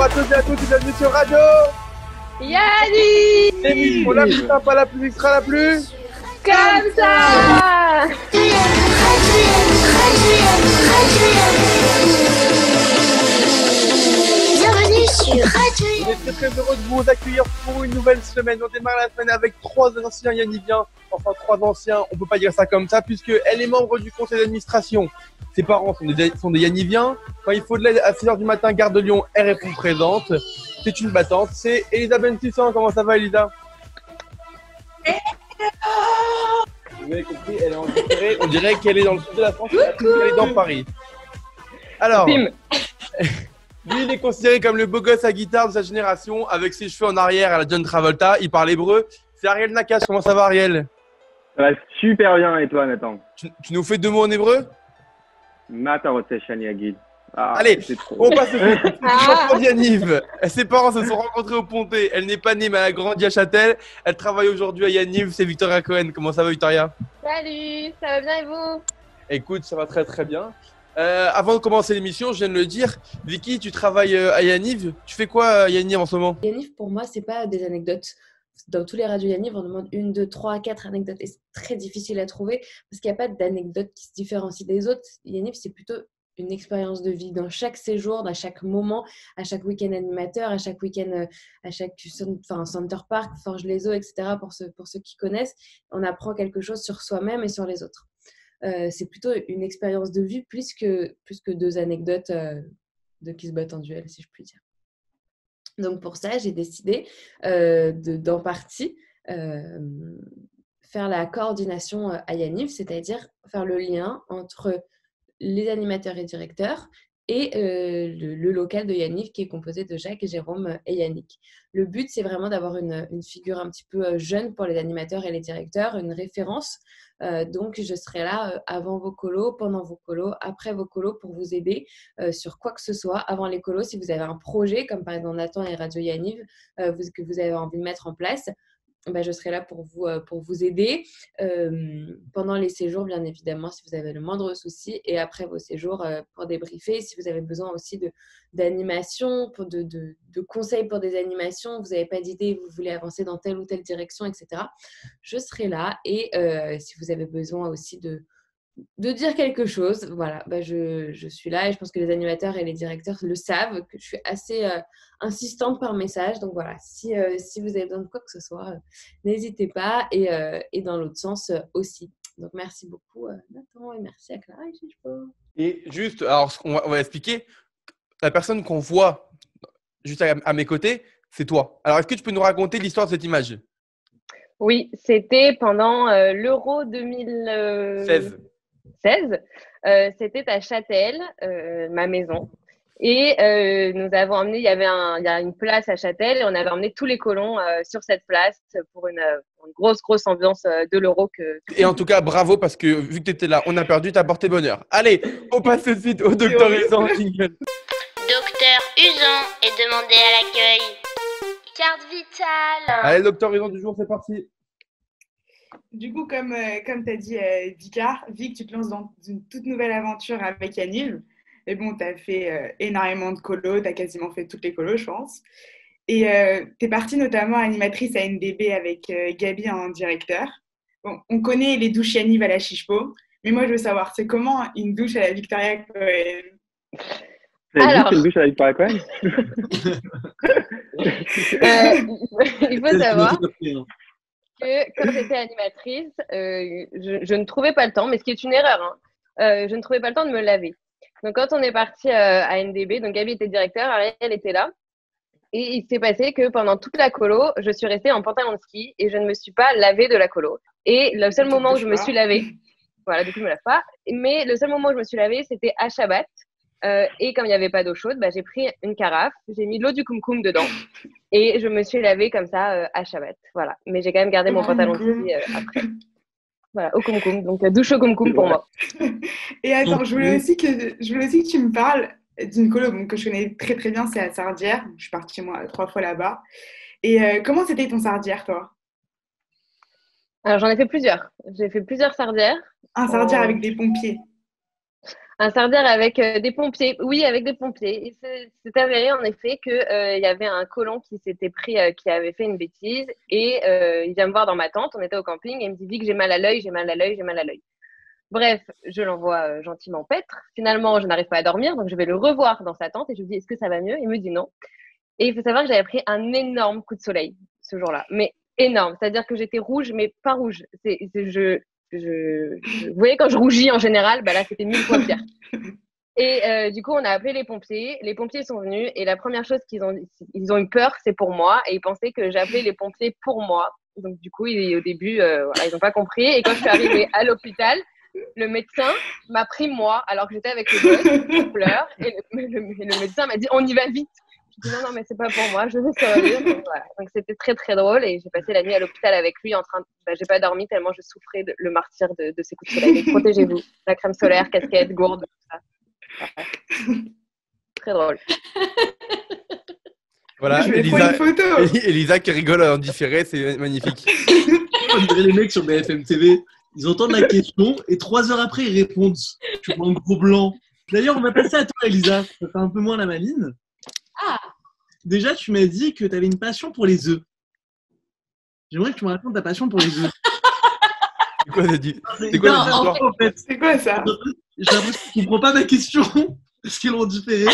Bonjour à tous et à toutes, bienvenue sur Radio Yannick L'émission la plus sympa, la plus extra, la plus... Comme ça Bienvenue sur Radio On est très très heureux de vous accueillir pour une nouvelle semaine. On démarre la semaenne avec trois anciens Yanniviens. Enfin, trois anciens, on peut pas dire ça comme ça, puisque elle est membre du conseil d'administration. Ses parents sont des, sont des Yanniviens. Quand il faut de l'aide à 6h du matin, Gare de Lyon, elle répond présente. C'est une battante. C'est Elisa Bentissan. Comment ça va, Elisa? Vous avez compris, elle est en. On dirait qu'elle est dans le sud de la France, elle est dans Paris. Alors, lui, il est considéré comme le beau gosse à guitare de sa génération, avec ses cheveux en arrière à la John Travolta. Il parle hébreu. C'est Ariel Nakash. Comment ça va, Ariel? Ça va super bien et toi Nathan? Tu, tu nous fais deux mots en hébreu? Ah, Allez, c'est trop. On passe au. Ah. Yaniv. Ses parents se sont rencontrés au Pontet. Elle n'est pas née, mais elle a grandi à Châtel. Elle travaille aujourd'hui à Yaniv. C'est Victoria Cohen. Comment ça va, Victoria? Salut, ça va bien et vous? Écoute, ça va très très bien. Euh, avant de commencer l'émission, je viens de le dire. Vicky, tu travailles euh, à Yaniv. Tu fais quoi à Yaniv en ce moment? Yaniv, pour moi, c'est pas des anecdotes. Dans tous les radios Yaniv, on demande une, deux, trois, quatre anecdotes. Et c'est très difficile à trouver parce qu'il n'y a pas d'anecdotes qui se différencient des autres. Yaniv, c'est plutôt une expérience de vie dans chaque séjour, dans chaque moment, à chaque week-end animateur, à chaque week-end, euh, à chaque enfin, Center Park, Forge les Eaux, etc. Pour ceux, pour ceux qui connaissent, on apprend quelque chose sur soi-même et sur les autres. Euh, c'est plutôt une expérience de vie plus que, plus que deux anecdotes euh, de qui se battent en duel, si je puis dire. Donc pour ça, j'ai décidé euh, de, d'en partie euh, faire la coordination euh, à Yaniv, c'est-à-dire faire le lien entre les animateurs et directeurs et euh, le, local de Yaniv qui est composé de Jacques, Jérôme et Yannick. Le but, c'est vraiment d'avoir une, figure un petit peu euh, jeune pour les animateurs et les directeurs, une référence. Euh, donc, je serai là avant vos colos, pendant vos colos, après vos colos pour vous aider sur quoi que ce soit. Avant les colos, si vous avez un projet, comme par exemple Nathan et Radio Yaniv, que vous avez envie de mettre en place, ben, je serai là pour vous, euh, pour vous aider euh, pendant les séjours, bien évidemment, si vous avez le moindre souci, et après vos séjours euh, pour débriefer. Si vous avez besoin aussi d'animation, de, de, conseils pour des animations, vous n'avez pas d'idée, vous voulez avancer dans telle ou telle direction, etc., je serai là. Et si vous avez besoin aussi de, de dire quelque chose, voilà, bah je, je suis là et je pense que les animateurs et les directeurs le savent, que je suis assez euh, insistante par message. Donc voilà, si, euh, si vous avez besoin de quoi que ce soit, euh, n'hésitez pas et, euh, et dans l'autre sens euh, aussi. Donc merci beaucoup euh, Nathan et merci à Clara et Chichpo. Et juste, alors, on va, on va expliquer. La personne qu'on voit juste à, à mes côtés, c'est toi. Alors, est-ce que tu peux nous raconter l'histoire de cette image? Oui, c'était pendant euh, l'Euro 2016. 16. Euh, c'était à Châtel, euh, ma maison. Et euh, nous avons emmené, il y avait un, il y a une place à Châtel et on avait emmené tous les colons euh, sur cette place pour une, une grosse, grosse ambiance euh, de l'Euro que, Et en tout cas, bravo parce que vu que tu étais là, on a perdu, tu as porté bonheur. Allez, on passe tout de suite au docteur Isan. Jingle. Docteur Usan est demandé à l'accueil. Carte vitale. Allez, docteur Isan du jour, c'est parti. Du coup, comme, euh, comme tu as dit, euh, Vicard, Vic, tu te lances dans une toute nouvelle aventure avec Yaniv. Et bon, tu as fait euh, énormément de colos, tu as quasiment fait toutes les colos, je pense. Et tu es partie notamment animatrice à NDB avec euh, Gabi en directeur. Bon, on connaît les douches Yaniv à la Chichepo, mais moi, je veux savoir, c'est comment une douche à la Victoria Cohen? Alors. une douche à la Victoria Cohen? Euh, il faut savoir que quand j'étais animatrice, euh, je, je ne trouvais pas le temps, mais ce qui est une erreur, hein, euh, je ne trouvais pas le temps de me laver. Donc quand on est parti euh, à NDB, donc Gabi était directeur, Ariel était là, et il s'est passé que pendant toute la colo, je suis restée en pantalon de ski et je ne me suis pas lavée de la colo. Et le seul moment où je me suis lavée, voilà, du coup je me lave pas, mais le seul moment où je me suis lavée, c'était à Shabbat. Euh, et comme il n'y avait pas d'eau chaude, bah, j'ai pris une carafe, j'ai mis l'eau du kumkum dedans et je me suis lavée comme ça euh, à Shabbat. Voilà. Mais j'ai quand même gardé mon Au pantalon de ski euh, après. Voilà, au kumkum. Donc, douche au kumkum pour moi. Et attends, je voulais aussi que, je voulais aussi que tu me parles d'une colo bon, que je connais très très bien, c'est à Sardière. Je suis partie moi trois fois là-bas. Et euh, comment c'était ton Sardière, toi? Alors, j'en ai fait plusieurs. J'ai fait plusieurs sardières. Un Sardière Oh. avec des pompiers. Un sardière avec euh, des pompiers. Oui, avec des pompiers. C'est avéré en effet qu'il y avait un colon qui s'était pris, euh, qui avait fait une bêtise. Et euh, il vient me voir dans ma tente. On était au camping et il me dit Vic, j'ai mal à l'œil, j'ai mal à l'œil, j'ai mal à l'œil. Bref, je l'envoie euh, gentiment paître. Finalement, je n'arrive pas à dormir, donc je vais le revoir dans sa tente et je lui dis Est-ce que ça va mieux? Il me dit non. Et il faut savoir que j'avais pris un énorme coup de soleil ce jour-là. Mais énorme. C'est-à-dire que j'étais rouge, mais pas rouge. C'est, c'est- Vous voyez, quand je rougis en général, bah là, c'était mille fois pire. Et euh, du coup, on a appelé les pompiers. Les pompiers sont venus et la première chose qu'ils ont, ils ont eu peur, c'est pour moi. Et ils pensaient que j'appelais les pompiers pour moi. Donc, du coup, ils- au début, euh, ils n'ont pas compris. Et quand je suis arrivée à l'hôpital, le médecin m'a pris moi, alors que j'étais avec le gosse, je pleure. Et le médecin m'a dit On y va vite. Non, non, mais c'est pas pour moi, je vais survivre. Donc, voilà. Donc, c'était très, très drôle. Et j'ai passé la nuit à l'hôpital avec lui en train de. Bah, j'ai pas dormi tellement je souffrais de, le martyr de, de ces coups de soleil. Protégez-vous. La crème solaire, casquette, gourde, tout ça. Ouais. Très drôle. Voilà, je vais prendre Elisa, une photo. Eli- Elisa qui rigole en différé, c'est magnifique. On dirait les mecs sur BFM TV. Ils entendent la question et trois heures après, ils répondent. Tu vois un gros blanc. D'ailleurs, on va passer à toi, Elisa. Ça fait un peu moins la maline. Déjà, tu m'as dit que tu avais une passion pour les œufs. J'aimerais que tu me racontes ta passion pour les œufs. C'est quoi, c'est quoi Non, en fait, C'est quoi ça? j'ai l'impression que tu comprends pas ma question. Parce qu'ils l'ont différé?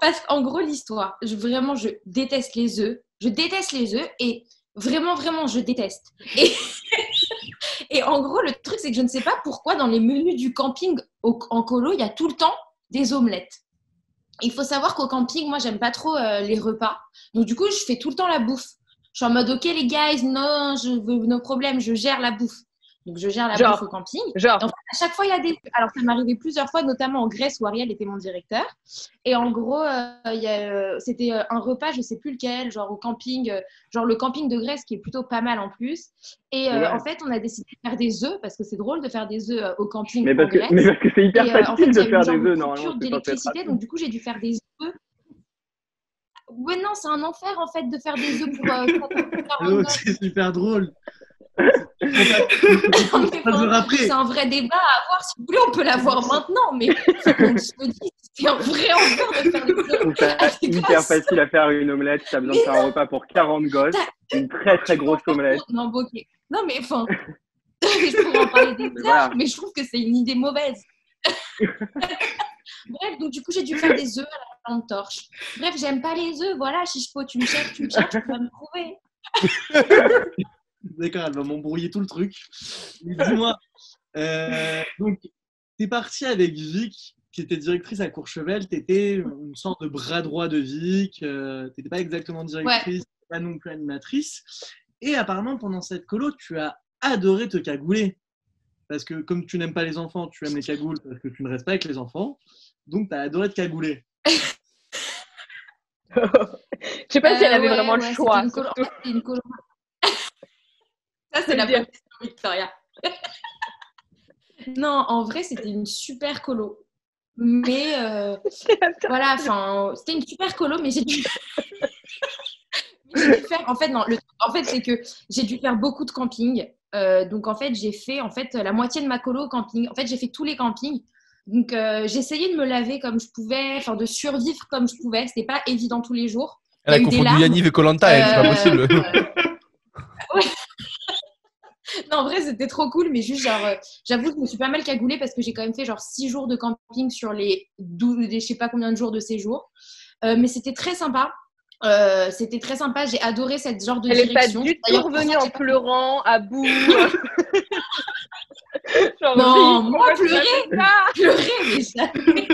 Parce qu'en gros, l'histoire, je, vraiment, je déteste les œufs. Je déteste les œufs et vraiment, vraiment, je déteste. Et, et en gros, le truc, c'est que je ne sais pas pourquoi dans les menus du camping au- en colo, il y a tout le temps des omelettes. Il faut savoir qu'au camping, moi, j'aime pas trop euh, les repas. Donc, du coup, je fais tout le temps la bouffe. Je suis en mode, OK, les guys, non, je veux nos problèmes, je gère la bouffe. Donc, je gère la Genre. bouffe au camping. Genre, En fait, à chaque fois, il y a des. Alors, ça m'est arrivé plusieurs fois, notamment en Grèce où Ariel était mon directeur. Et en gros, euh, il y a, euh, c'était euh, un repas, je sais plus lequel, genre au camping, euh, genre le camping de Grèce qui est plutôt pas mal en plus. Et euh, Ouais. en fait, on a décidé de faire des œufs parce que c'est drôle de faire des œufs euh, au camping Mais en parce que, mais parce que c'est hyper Et, euh, en fait, facile de faire des œufs, normalement. d'électricité, donc du coup, j'ai dû faire des œufs. Ouais, non, c'est un enfer en fait de faire des œufs pour euh, 40 L'autre, gosses. c'est super drôle. C'est un vrai débat à avoir. Si vous voulez, on peut l'avoir maintenant, mais qu'on se dise. C'est un vrai enfer de faire des hyper ça facile à faire une omelette. Tu as besoin de faire un repas pour 40 gosses. Une très très grosse omelette. Non, mais enfin, je pourrais en parler des heures, mais je trouve que c'est une idée mauvaise. Bref, donc du coup, j'ai dû faire des œufs à la lampe torche. Bref, j'aime pas les œufs. Voilà, Chichepo, tu me cherches, tu me cherches, tu vas me trouver. D'accord, elle va m'embrouiller tout le truc. Mais dis-moi, euh, donc, tu es parti avec Vic, qui était directrice à Courchevel. Tu étais une sorte de bras droit de Vic. euh, tu n'étais pas exactement directrice, pas non plus animatrice. Et apparemment, pendant cette colo, tu as adoré te cagouler. Parce que comme tu n'aimes pas les enfants, tu aimes les cagoules parce que tu ne restes pas avec les enfants. Donc, tu as adoré te cagouler. je sais pas si elle Euh, avait ouais, vraiment ouais, le c'était choix. colo- une colo- Ça, c'est la bonne question, Victoria. non, en vrai, c'était une super colo. Mais euh, voilà, enfin, c'était une super colo, mais j'ai dû. Faire, en fait, non, le, en fait, c'est que j'ai dû faire beaucoup de camping. Euh, donc, en fait, j'ai fait en fait la moitié de ma colo au camping. En fait, j'ai fait tous les campings. Donc, euh, j'ai essayé de me laver comme je pouvais, enfin, de survivre comme je pouvais. C'était pas évident tous les jours. Elle a confondu. Yanniv et Colanta, elle, c'est pas Euh, possible. Non, en vrai, c'était trop cool, mais juste, genre, euh, j'avoue que je me suis pas mal cagoulée parce que j'ai quand même fait genre 6 jours de camping sur les 12, les je sais pas combien de jours de séjour. Euh, mais c'était très sympa. Euh, c'était très sympa. J'ai adoré cette genre de Elle est pas direction. du tout revenue en pas- pleurant, à bout. Genre, Non, moi, pleurer. pleurer, mais jamais.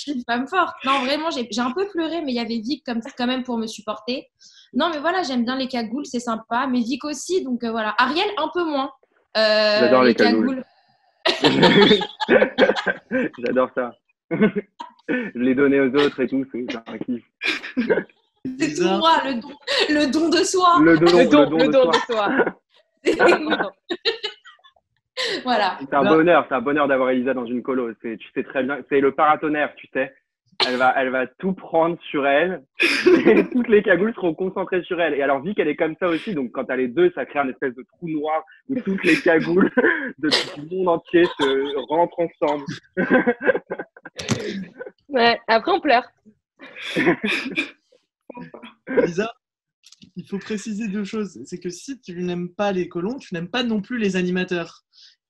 Je suis une femme forte. Non, vraiment, j'ai j'ai un peu pleuré, mais il y avait Vic comme, quand même pour me supporter. Non, mais voilà, j'aime bien les cagoules, c'est sympa. Mais Vic aussi, donc euh, voilà. Ariel, un peu moins. Euh, J'adore les cagoules. J'adore ça. Je l'ai donné aux autres et tout, c'est un kiff. C'est tout moi, le don, le don de soi. Le don, Le don, le don le de don soi. de soi. voilà. C'est un bonheur, c'est un bonheur d'avoir Elisa dans une colo. C'est- Tu sais très bien, c'est le paratonnerre, tu sais. elle va, elle va tout prendre sur elle. Et toutes les cagoules seront concentrées sur elle. Et alors, Vic, elle est comme ça aussi. Donc, quand elle est deux, ça crée un espèce de trou noir où toutes les cagoules de, du monde entier se rentrent ensemble. Ouais, après on pleure. Lisa, il faut préciser deux choses. C'est que si tu n'aimes pas les colons, tu n'aimes pas non plus les animateurs.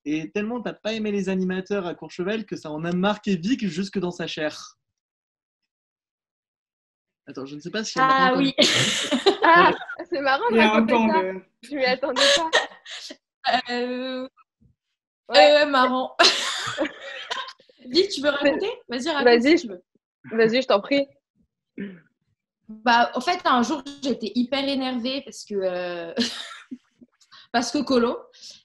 Et tellement t'as pas aimé les animateurs à Courchevel que ça en a marqué Vic jusque dans sa chair. Attends, je ne sais pas si. Ah oui. Ah, c'est marrant Il de... Je m'y attendais pas. Euh, Ouais. euh, marrant. Vic, tu veux raconter? Vas-y, raconte. Vas-y, veux. Vas-y, je t'en prie. Bah, en fait, un jour, j'étais hyper énervée parce que. euh, parce que colo.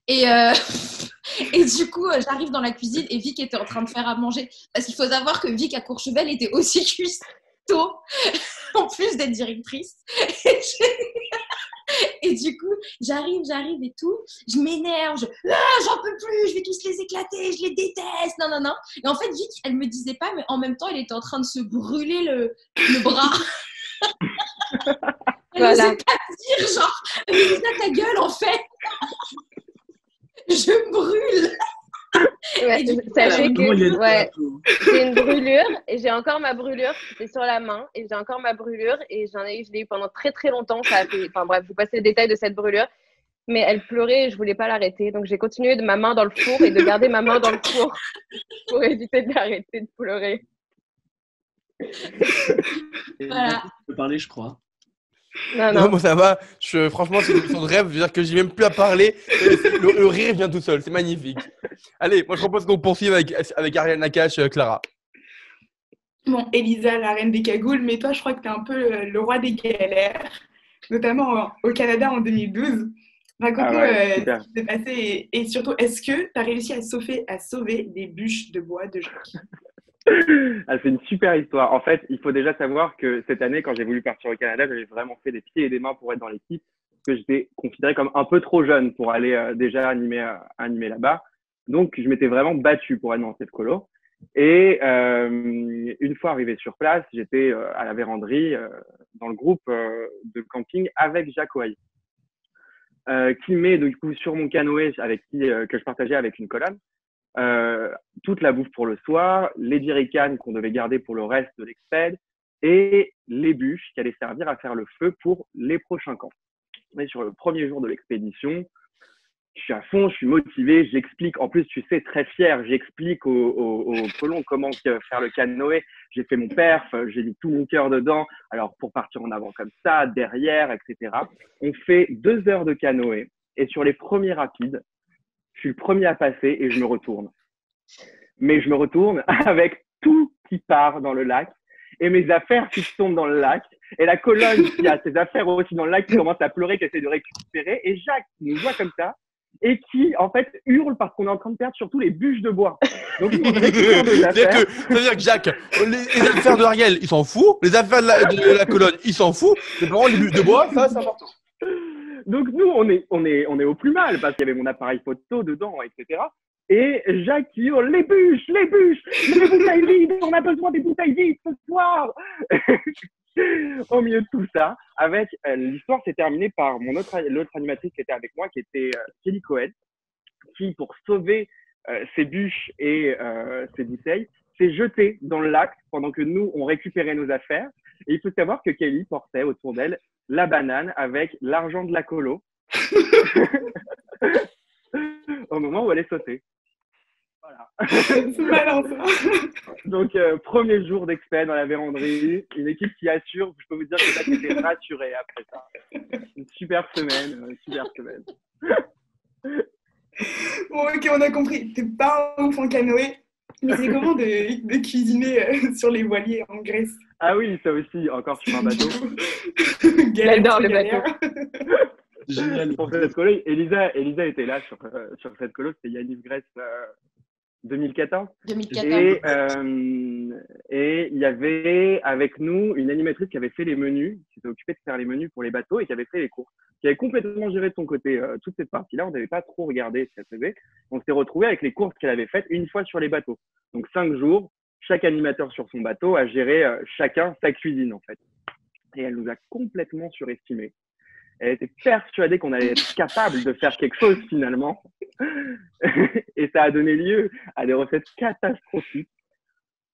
Et, euh, et du coup, euh, j'arrive dans la cuisine et Vic était en train de faire à manger. Parce qu'il faut savoir que Vic à Courchevel était aussi cuistot, en plus d'être directrice. Et, du coup, j'arrive, j'arrive et tout. Je m'énerve. Je... Ah, j'en peux plus, je vais tous les éclater, je les déteste. Non, non, non. Et en fait, Vic, elle me disait pas, mais en même temps, elle était en train de se brûler le, le bras. Elle Voilà. n'osait pas dire, genre, Lisa, ta gueule, en fait. Je brûle. Ouais, sachez que ouais, j'ai une brûlure et j'ai encore ma brûlure. C'était sur la main et j'ai encore ma brûlure et j'en ai eu, je l'ai eu pendant très très longtemps. Ça a fait, enfin bref, je vous passe les détails de cette brûlure. Mais elle pleurait et je voulais pas l'arrêter. Donc j'ai continué de ma main dans le four et de garder ma main dans le four pour éviter d'arrêter de pleurer. Voilà. Tu peux parler, je crois. Non, Non, non. moi ça va. Je, franchement, c'est une émission de rêve. Je veux dire que j'ai même plus à parler. Le, le- rire vient tout seul. C'est magnifique. Allez, moi je propose qu'on poursuive avec, avec Ariane Nakache, euh, Clara. Bon, Elisa, la reine des cagoules, mais toi, je crois que tu es un peu euh, le roi des galères, notamment euh, au Canada en 2012. Raconte-nous Ah euh, ce qui s'est passé et, et surtout, est-ce que tu as réussi à sauver, à sauver des bûches de bois de Jacques? Ah, c'est une super histoire. En fait, il faut déjà savoir que cette année, quand j'ai voulu partir au Canada, j'avais vraiment fait des pieds et des mains pour être dans l'équipe, parce que j'étais considéré comme un peu trop jeune pour aller euh, déjà animer, euh, animer là-bas. Donc, je m'étais vraiment battu pour être dans cette colo. Et euh, une fois arrivé sur place, j'étais euh, à la véranderie dans le groupe de camping avec Jacques Oaille, euh, qui met du coup sur mon canoë avec qui que je partageais avec une colonne euh, toute la bouffe pour le soir, les jerrycans qu'on devait garder pour le reste de l'exped et les bûches qui allaient servir à faire le feu pour les prochains camps. Mais sur le premier jour de l'expédition, je suis à fond, je suis motivé, j'explique, en plus tu sais, très fier, j'explique aux, aux colons comment faire le canoë, j'ai fait mon perf, j'ai mis tout mon cœur dedans, alors pour partir en avant comme ça, derrière, etc. On fait deux heures de canoë et sur les premiers rapides, je suis le premier à passer et je me retourne. Mais je me retourne avec tout qui part dans le lac et mes affaires qui tombent dans le lac et la colonne qui a ses affaires aussi dans le lac qui commence à pleurer, qui essaie de récupérer et Jacques qui nous voit comme ça et qui en fait hurle parce qu'on est en train de perdre surtout les bûches de bois. Donc C'est-à-dire affaires. que, c'est-à-dire que Jacques, les, les affaires de Ariel, il s'en fout. Les affaires de la, de la colonne, il s'en fout. Par contre, les bûches de bois, ça, c'est important. Donc nous, on est, on est, on est au plus mal parce qu'il y avait mon appareil photo dedans, etc. Et Jacques qui les bûches, les bûches, les bouteilles vides, on a besoin des bouteilles vides ce soir. au milieu de tout ça, avec euh, l'histoire s'est terminée par mon autre, l'autre animatrice qui était avec moi, qui était euh, Kelly Cohen, qui pour sauver euh, ses bûches et ses bouteilles s'est jetée dans le lac pendant que nous on récupérait nos affaires. Et il faut savoir que Kelly portait autour d'elle la banane avec l'argent de la colo au moment où elle est sautée. Voilà. Donc, euh, premier jour d'expert dans la véranderie, une équipe qui assure, je peux vous dire que ça était rassuré après ça. Une super semaine, euh, super semaine. Bon, ok, on a compris. T'es pas un ouf en canoë, mais c'est comment de, de cuisiner euh, sur les voiliers en Grèce? Ah oui, ça aussi, encore sur un bateau. J'adore le galère. Génial. Pour cette colo, Elisa, Elisa était là sur, euh, sur cette colo, c'était Yannis Grèce euh, 2014. 2014. Et euh, et il y avait avec nous une animatrice qui avait fait les menus, qui s'était occupée de faire les menus pour les bateaux et qui avait fait les courses, qui avait complètement géré de son côté euh, toute cette partie-là. On n'avait pas trop regardé ce qu'elle faisait. On s'est retrouvé avec les courses qu'elle avait faites une fois sur les bateaux. Donc cinq jours, chaque animateur sur son bateau a géré euh, chacun sa cuisine en fait. Et elle nous a complètement surestimés. Elle était persuadée qu'on allait être capable de faire quelque chose finalement. et ça a donné lieu à des recettes catastrophiques.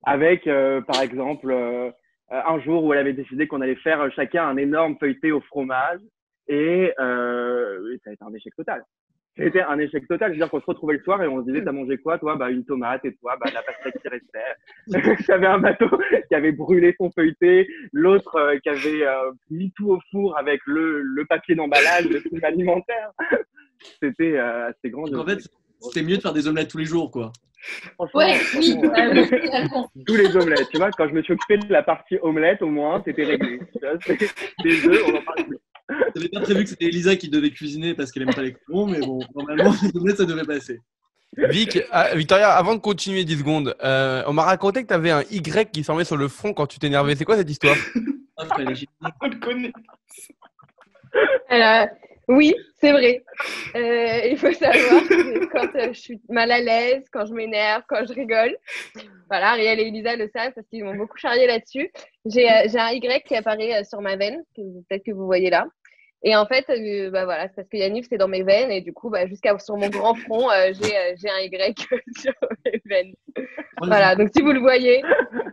Avec, euh, par exemple, euh, un jour où elle avait décidé qu'on allait faire chacun un énorme feuilleté au fromage. Et, euh, ça a été un échec total. C'était un échec total. C'est-à-dire qu'on se retrouvait le soir et on se disait, t'as mangé quoi, toi? Bah, une tomate et toi, bah, la pastèque qui restait. J'avais un bateau qui avait brûlé son feuilleté, l'autre euh, qui avait euh, mis tout au four avec le, le papier d'emballage, le film alimentaire. C'était euh, assez grand. En fait, c'était mieux de faire des omelettes tous les jours, quoi. Ouais, oui, totalement. tous les omelettes. Tu vois, quand je me suis occupé de la partie omelette, au moins, c'était réglé. Les œufs, on en parle plus. J'avais pas prévu que c'était Elisa qui devait cuisiner parce qu'elle aime pas les crayons, mais bon, normalement, ça devait passer. Vic, ah, Victoria, avant de continuer 10 secondes, euh, on m'a raconté que tu avais un Y qui s'en met sur le front quand tu t'énervais. C'est quoi cette histoire? Ah. On le connaît. Alors, oui, c'est vrai. Euh, il faut savoir que quand euh, je suis mal à l'aise, quand je m'énerve, quand je rigole, voilà, Ariel et Elisa le savent parce qu'ils m'ont beaucoup charrié là-dessus. J'ai euh, un Y qui apparaît euh, sur ma veine, que peut-être que vous voyez là. Et en fait, euh, bah voilà, c'est parce que Yannick, c'est dans mes veines et du coup, bah, jusqu'à sur mon grand front, euh, j'ai euh, j'ai un Y sur mes veines. Voilà, donc si vous le voyez,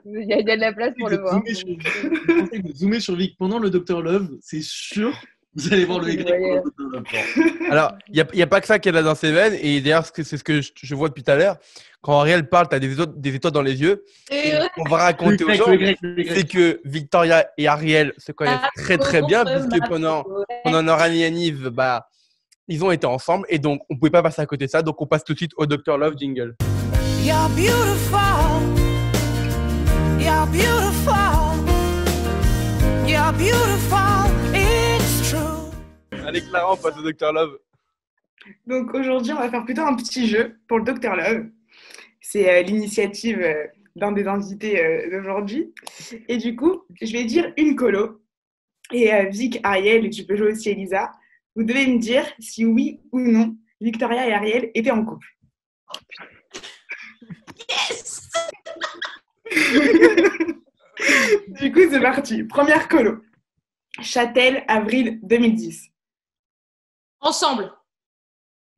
il y, a il y a de la place pour le voir. zoomer sur- je vous conseille de zoomer sur Vic pendant le Dr Love, c'est sûr, vous allez voir le Y pendant le Dr Love. Alors, il n'y a, y a pas que ça qu'elle a dans ses veines. Et d'ailleurs, c'est ce que je, je vois depuis tout à l'heure. Quand Ariel parle, tu as des étoiles, des étoiles dans les yeux. Et Et ouais, on va raconter aux gens, c'est que Victoria et Ariel se connaissent Ah, très très bien, puisque pendant, pendant leur année Yaniv, bah, ils ont été ensemble. Et donc, on pouvait pas passer à côté de ça. Donc, on passe tout de suite au Dr Love jingle. You're beautiful. You're beautiful. You're beautiful. It's true. Allez, Clara, on passe au Dr Love. Donc aujourd'hui, on va faire plutôt un petit jeu pour le Dr Love. C'est euh, l'initiative euh, d'un des invités euh, d'aujourd'hui. Et du coup, je vais dire une colo. Et Vic, Ariel, et tu peux jouer aussi Elisa, vous devez me dire si oui ou non Victoria et Ariel étaient en couple. Yes Du coup, c'est parti. Première colo. Châtel, avril 2010. Ensemble.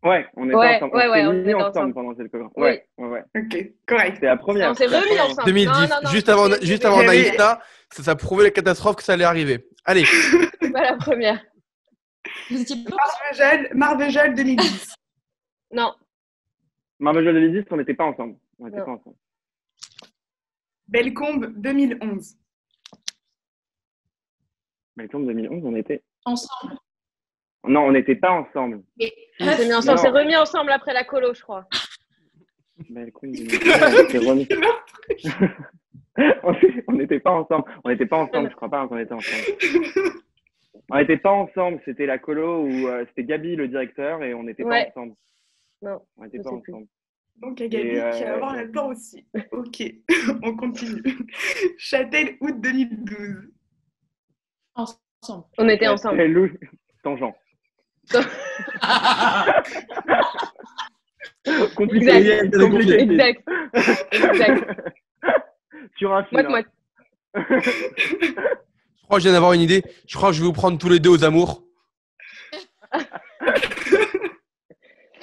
Ouais, on était Ouais, ensemble. ouais, on s'est mis ensemble ensemble. pendant cette colo. Oui. Ouais, ouais, ouais. Ok, correct. C'était la première. On s'est remis ensemble. 2010, Non, non, non, juste avant, juste avant Naïsta, ça, ça prouvait la catastrophe que ça allait arriver. Allez, C'est pas la première. Vous étiez pas Marvejol, Marvejol 2010. Non, Marvejol 2010, on n'était pas ensemble. On n'était pas ensemble. Bellecombe 2011. Mais le 2011, on était. ensemble. Non, on n'était pas ensemble. On s'est mis ensemble. Non. On s'est remis ensemble après la colo, je crois. 2011, on n'était pas ensemble. On n'était pas ensemble. Je crois pas qu'on était ensemble. On n'était pas ensemble. C'était la colo où euh, c'était Gabi le directeur et on n'était Ouais. pas ensemble. Non, On n'était pas sais plus. ensemble. Donc, il y a Gabi Et, euh, qui va avoir là-dedans aussi. Ok, on continue. Châtel, août 2012. ensemble. On était ensemble. C'est Lou, Tangent. Compliqué. Exact. Compliqué. Exact. Exact. Sur un fil. Moite-moite. je crois que je viens d'avoir une idée. Je crois que je vais vous prendre tous les deux aux amours.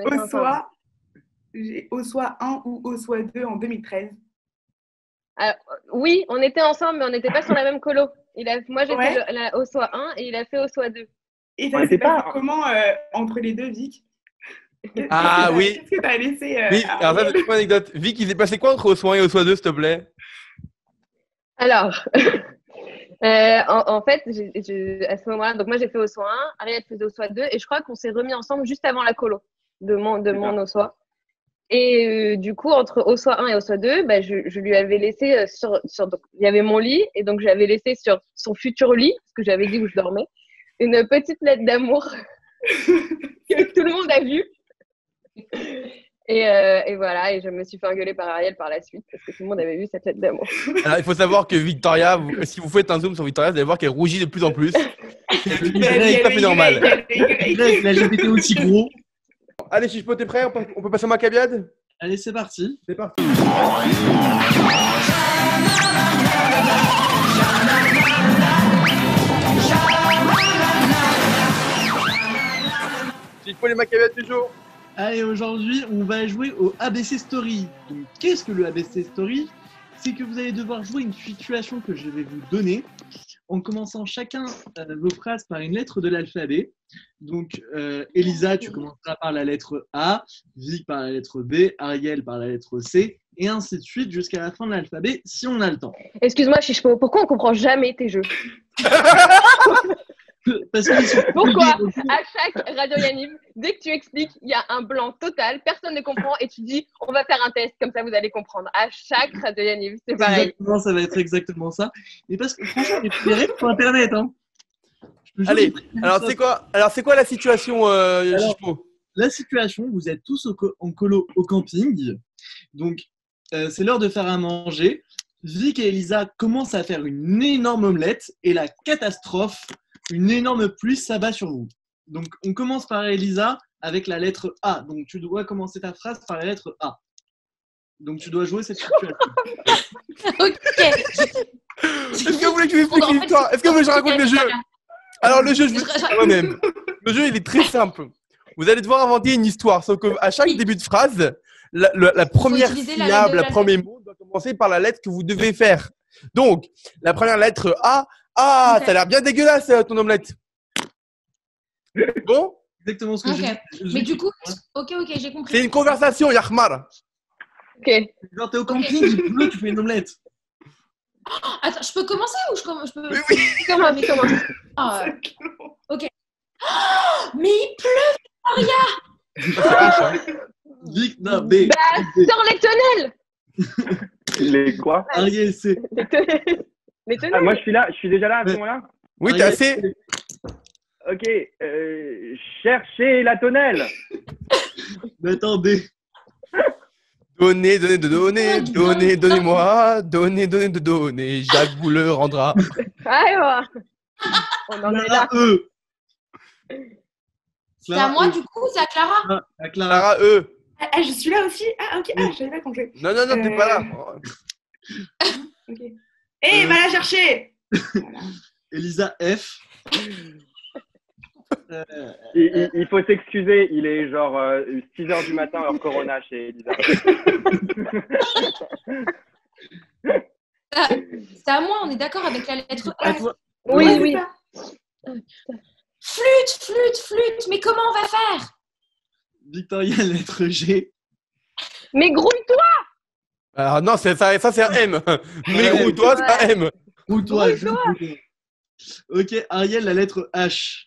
Au soir, j'ai au soir 1 ou au soir 2 en 2013. Oui, on était ensemble, mais on n'était pas sur la même colo. Il a, moi, j'étais Ouais. au SOA 1 et il a fait au SOA 2. Et ça s'est passé pas- comment euh, entre les deux, Vic? Ah oui. Qu'est-ce que t'as laissé euh, Oui, alors ça, c'est une anecdote. Vic, il s'est passé quoi entre au soin et au soin 2, s'il te plaît? Alors, euh, en, en fait, à ce moment-là, donc moi j'ai fait au SOA 1, Ariel faisait au SOA 2, et je crois qu'on s'est remis ensemble juste avant la colo de mon, de mon. Et euh, du coup, entre au SOA 1 et au SOA 2, bah, je, je lui avais laissé sur, sur. donc, il y avait mon lit, et donc j'avais laissé sur son futur lit, parce que j'avais dit où je dormais, une petite lettre d'amour que tout le monde a vue. Et, euh, et voilà, et je me suis fait engueuler par Ariel par la suite, parce que tout le monde avait vu cette lettre d'amour. Alors, il faut savoir que Victoria, vous- si vous faites un zoom sur Victoria, vous allez voir qu'elle rougit de plus en plus. C'est tout à fait normal. jamais été aussi gros. Allez, Chichpo, t'es prêt on peut, on peut passer au Macabiade Allez, c'est parti. C'est parti. Il faut les macabias toujours. Allez, aujourd'hui, on va jouer au ABC Story. Donc, qu'est-ce que le ABC Story? C'est que vous allez devoir jouer une situation que je vais vous donner en commençant chacun euh, vos phrases par une lettre de l'alphabet. Donc, euh, Elisa, tu commenceras par la lettre A, Vic par la lettre B, Ariel par la lettre C, et ainsi de suite jusqu'à la fin de l'alphabet si on a le temps. Excuse-moi, Chichepo, pourquoi on comprend jamais tes jeux? Parce qu'ils sont Pourquoi À chaque radio Yaniv, dès que tu expliques, il y a un blanc total, personne ne comprend et tu dis on va faire un test, comme ça vous allez comprendre. À chaque radio Yaniv, c'est pareil. Exactement, ça va être exactement ça. Et parce que franchement, les règles sur Internet. Hein. Allez, alors c'est quoi Alors c'est quoi la situation, euh, Alors, la situation, vous êtes tous au co- en colo au camping. Donc, euh, c'est l'heure de faire à manger. Vic et Elisa commencent à faire une énorme omelette et la catastrophe, une énorme pluie s'abat sur vous. Donc, on commence par Elisa avec la lettre A. Donc, tu dois commencer ta phrase par la lettre A. Donc, tu dois jouer cette situation. Ok. Est-ce que vous voulez que je vous explique fait, l'histoire? Est-ce que vous voulez que je raconte le jeu? Alors le jeu, je vous moi-même. Le jeu, il est très simple. Vous allez devoir inventer une histoire, sauf qu'à chaque début de phrase, la, la- la première la syllabe, la l'alphabet. premier mot doit commencer par la lettre que vous devez faire. Donc, la première lettre A. Ah, ça a l'air bien dégueulasse euh, ton omelette. Bon, Exactement ce que Ok. j'ai. Mais du coup, ok, ok, j'ai compris. c'est une conversation, Yahmar. Ok. Genre, t'es au camping, il pleut, tu fais une omelette. Attends, je peux commencer ou je, je peux. Oui, oui. Comment, mais comment? Ah, ok. Oh, mais il pleut Vic, non, B. Bah, sors les tonnelles Les quoi? Ariel, C. Les Ah, moi, je suis là, je suis déjà là à ce moment-là Oui, t'es Ariel, assez. Ok, euh, cherchez la tonnelle. Mais attendez. Donnez, donnez, de donner, Oh, donnez, non. donnez-moi, donnez, donnez, de donner. Jacques vous le rendra. Ah, ouais. On en est là. E. C'est à moi, du coup, c'est à Clara? Ah, à Clara. Clara E. Ah, ah, je suis là aussi Ah, ok. Ah, je savais pas qu'on jouait. Non, non, non, t'es Euh, pas là. Ok. Eh, Euh. va la chercher Voilà. Elisa F. Euh, Il, il- il faut s'excuser, il est genre 6h du matin, heure Corona chez Elisa. C'est à moi, on est d'accord avec la lettre F. Oui, Ouais, oui. Flûte, flûte, flûte. Mais comment on va faire? Victoria, lettre G. Mais grouille-toi Alors non, c'est- ça, ça c'est un M. Mais Ouais. grouille-toi, c'est un M. Ou toi. Ok, Ariel, la lettre H.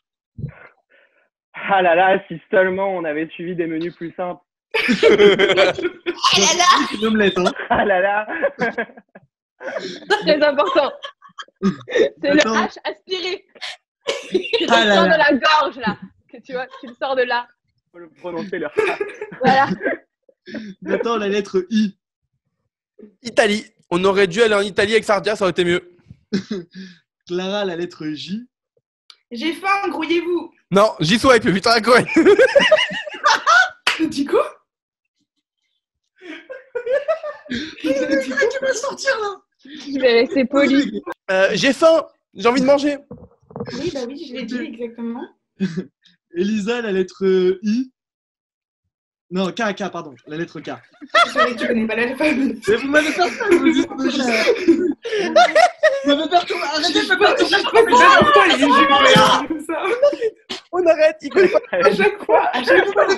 Ah là là, si seulement on avait suivi des menus plus simples. Oh là là Une omelette, hein. Ah là là Très important. C'est le. H aspiré. Tu Ah là sors là. de la gorge, là. Que tu vois, tu le sors de là. faut le prononcer le Voilà. Maintenant, la lettre I. Italie. On aurait dû aller en Italie avec Sardia, ça aurait été mieux. Clara, la lettre J. J'ai faim, grouillez-vous Non, j'y suis avec le Victoria Cohen. Du coup Tu vas sortir là Je vais rester poli. Euh, J'ai faim. J'ai envie de manger. Oui, bah oui, je l'ai dit exactement. Elisa, la lettre I. Non, K, K, pardon. La lettre K. Je savais que tu connais pas l'alphabet. Mais vous m'avez fait ça, je vous dis. Vous m'avez perturbé. Arrêtez de me perturber. On arrête. Il connaît pas. À chaque fois, à chaque fois, à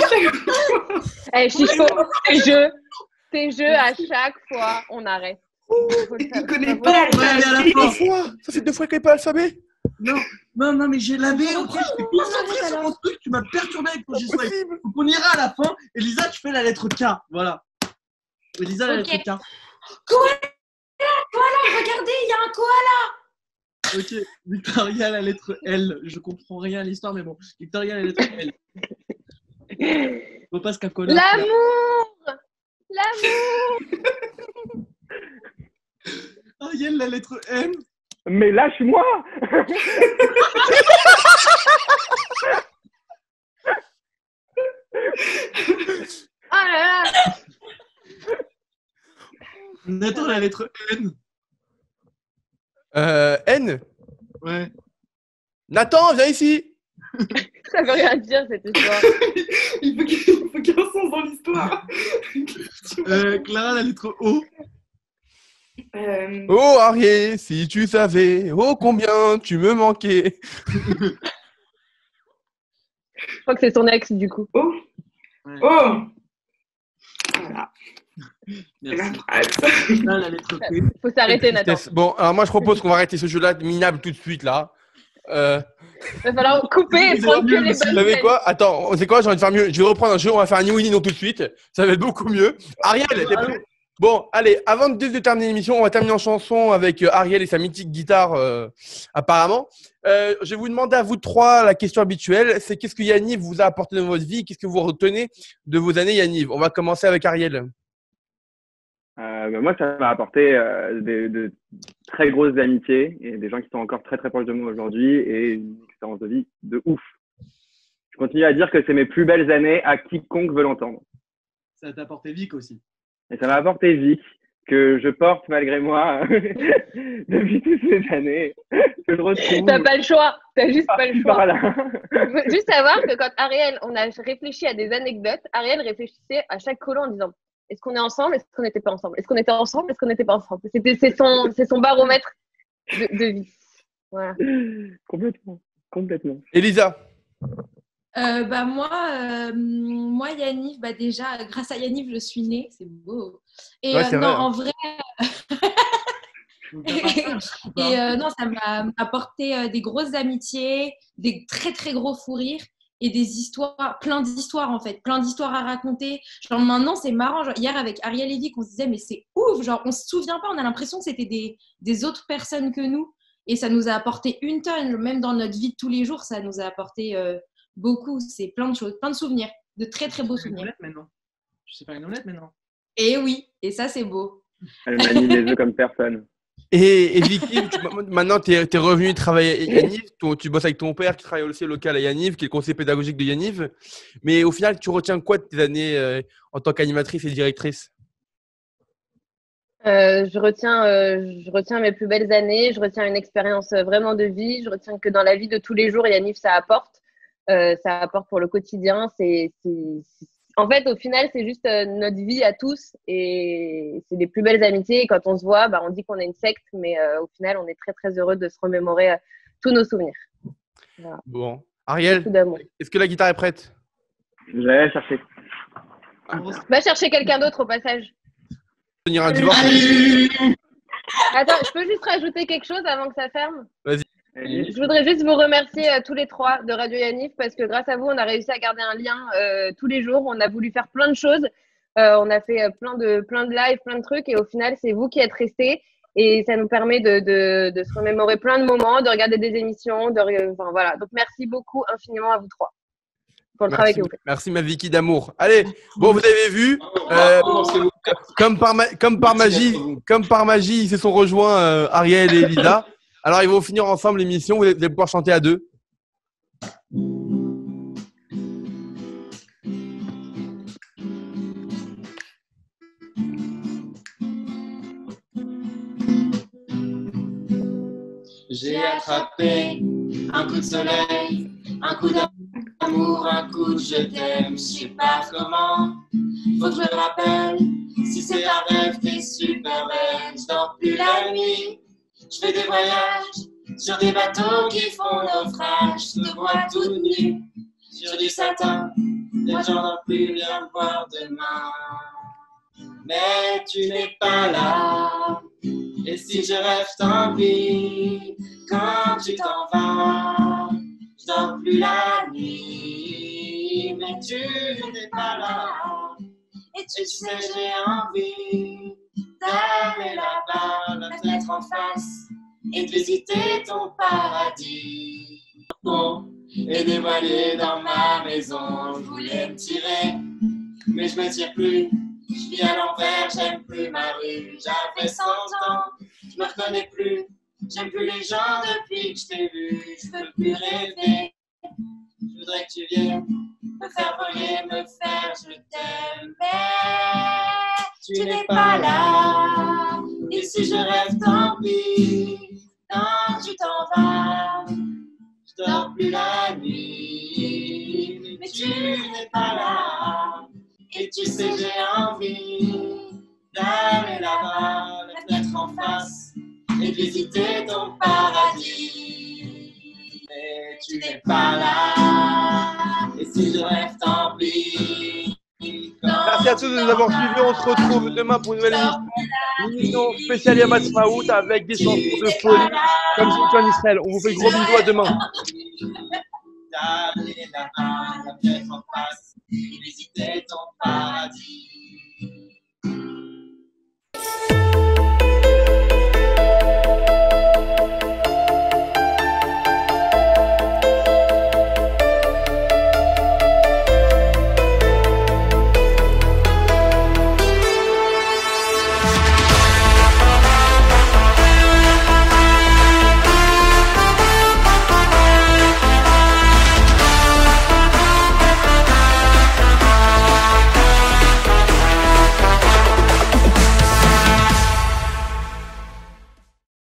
chaque fois. Eh, Chicho, tes jeux, tes jeux, à chaque fois, on arrête. Il connaît pas à l'alphabet. fin. Deux fois. Ça fait deux fois qu'il connaît pas l'alphabet. Non, non, non, mais j'ai lavé. On Après, j'étais concentré sur mon truc. Tu m'as perturbé avec ton possible. Donc, on ira à la fin. Elisa, tu fais la lettre K. Voilà. Elisa, la lettre K. Koala Koala Regardez, il y a un koala Ok. Victoria, la lettre L. Je comprends rien à l'histoire, mais bon. Victoria, la lettre L. Faut pas ce qu'un collage. L'amour L'amour Ariel, la lettre M. Mais lâche-moi Ah là là On attend la lettre N. Euh, N. Ouais. Nathan, viens ici. Ça veut rien dire cette histoire. Il faut qu'il il faut qu'il y ait un sens dans l'histoire. Euh, Clara, la lettre O. Euh, Oh Ariel, si tu savais, oh combien tu me manquais. Je crois que c'est son ex du coup. oh, Ouais. oh. Voilà, Merci. la lettre P. Faut s'arrêter Nathan. Bon, alors moi je propose qu'on va arrêter ce jeu-là minable tout de suite là. Euh, Il va falloir couper et prendre que les bonnes vous savez quoi? Attends, c'est quoi? J'ai envie de faire mieux. Je vais reprendre un jeu, on va faire un New non tout de suite. Ça va être beaucoup mieux. Ariel, t'es prêt? Bon, allez, avant de, de terminer l'émission, on va terminer en chanson avec euh, Ariel et sa mythique guitare, euh, apparemment. Euh, je vais vous demander à vous trois la question habituelle. C'est qu'est-ce que Yanniv vous a apporté dans votre vie Qu'est-ce que vous retenez de vos années Yanniv On va commencer avec Ariel. Euh, bah, moi, ça m'a apporté euh, de, de très grosses amitiés et des gens qui sont encore très très proches de moi aujourd'hui et une expérience de vie de ouf. Je continue à dire que c'est mes plus belles années à quiconque veut l'entendre. Ça t'a apporté Vic aussi. Et ça m'a apporté Vic, que je porte malgré moi depuis toutes ces années, que je retrouve T'as pas le choix. T'as juste pas le choix. par-là. Il faut juste savoir que quand Ariel, on a réfléchi à des anecdotes, Ariel réfléchissait à chaque colo en disant est-ce qu'on est ensemble Est-ce qu'on n'était pas ensemble? Est-ce qu'on était ensemble Est-ce qu'on n'était pas ensemble? C'était c'est son c'est son baromètre de, de vie. Voilà. complètement, complètement. Elisa. Euh, bah moi, euh, moi Yaniv, bah déjà, grâce à Yaniv, je suis née, c'est beau. Et Ouais, euh, non, vrai, hein. en vrai, et euh, non, ça m'a apporté euh, des grosses amitiés, des très très gros fous rires et des histoires, plein d'histoires en fait, plein d'histoires à raconter. Genre maintenant, c'est marrant. Genre, hier avec Ariel et Vic, on se disait mais c'est ouf. Genre on se souvient pas, on a l'impression que c'était des, des autres personnes que nous et ça nous a apporté une tonne. Même dans notre vie de tous les jours, ça nous a apporté euh, beaucoup. C'est plein de choses, plein de souvenirs, de très très beaux une souvenirs. omelette maintenant. Tu sais faire une omelette maintenant. Et oui, et ça c'est beau. Elle manie les œufs comme personne. Et, et Vicky, tu- maintenant tu es, revenu travailler à Yaniv, tu, tu bosses avec ton père qui travaille aussi au local à Yaniv, qui est le conseiller pédagogique de Yaniv. Mais au final, tu retiens quoi de tes années euh, en tant qu'animatrice et directrice? Euh, je retiens euh, je retiens mes plus belles années. Je retiens une expérience vraiment de vie. Je retiens que dans la vie de tous les jours, Yannick, ça apporte. Euh, ça apporte pour le quotidien. C'est en fait, au final, c'est juste euh, notre vie à tous et c'est les plus belles amitiés. Et quand on se voit, bah, on dit qu'on est une secte, mais euh, au final, on est très très heureux de se remémorer euh, tous nos souvenirs. Bon. Ariel, est-ce que la guitare est prête? J'allais chercher. Va chercher quelqu'un d'autre au passage. Tenir un divorce Attends, je peux juste rajouter quelque chose avant que ça ferme? Allez. Je voudrais juste vous remercier euh, tous les trois de Radio Yanif parce que grâce à vous, on a réussi à garder un lien euh, tous les jours. On a voulu faire plein de choses. Euh, on a fait euh, plein de, plein de lives, plein de trucs. Et au final, c'est vous qui êtes restés. Et ça nous permet de, de, de se remémorer plein de moments, de regarder des émissions. De, enfin, voilà. Donc, merci beaucoup infiniment à vous trois pour le travail Merci, que vous faites. merci ma Vicky d'amour. Allez, bon, vous avez vu, euh, comme, par ma- comme par magie, comme par magie, ils se sont rejoints euh, Ariel et Elisa. Alors ils vont finir ensemble l'émission. Vous allez pouvoir chanter à deux. J'ai attrapé un coup de soleil, un coup d'amour, un coup de je t'aime, je sais pas comment. Faut que je me rappelle, si c'est un rêve, t'es super belle. Je dors plus la nuit, je fais des voyages sur des bateaux qui font naufrage. Je te vois toute nue sur du satin, les gens n'ont plus bien me voir demain. Mais tu n'es pas là. Et si je rêve tant pis, quand tu t'en vas, je dors plus la nuit, mais tu n'es pas là. Et tu sais, j'ai envie d'aller là-bas, la fenêtre en face, et visiter ton paradis. Bon, et dévoiler dans ma maison, je voulais me tirer, mais je me tire plus. Je vis à l'envers, j'aime plus ma rue. J'avais 100 ans, je me reconnais plus. J'aime plus les gens depuis que je t'ai vu. Je veux plus rêver. Je voudrais que tu viennes me faire voler, me faire je t'aime. Mais tu n'es pas là. Et si je rêve, tant pis. Non, tu t'en vas. Je dors plus la nuit. Mais tu n'es pas là. Et tu sais, j'ai envie d'aller là-bas, la fenêtre en face, et visiter ton paradis. Mais tu n'es pas là. Et si je rêve, tant pis. Merci à tous de nous avoir suivis. On se retrouve demain pour une nouvelle émission. Émission spéciale Yamat Maout avec des chansons de folie comme c'est en Israël. On vous fait gros bisous à demain. La fenêtre en paradis.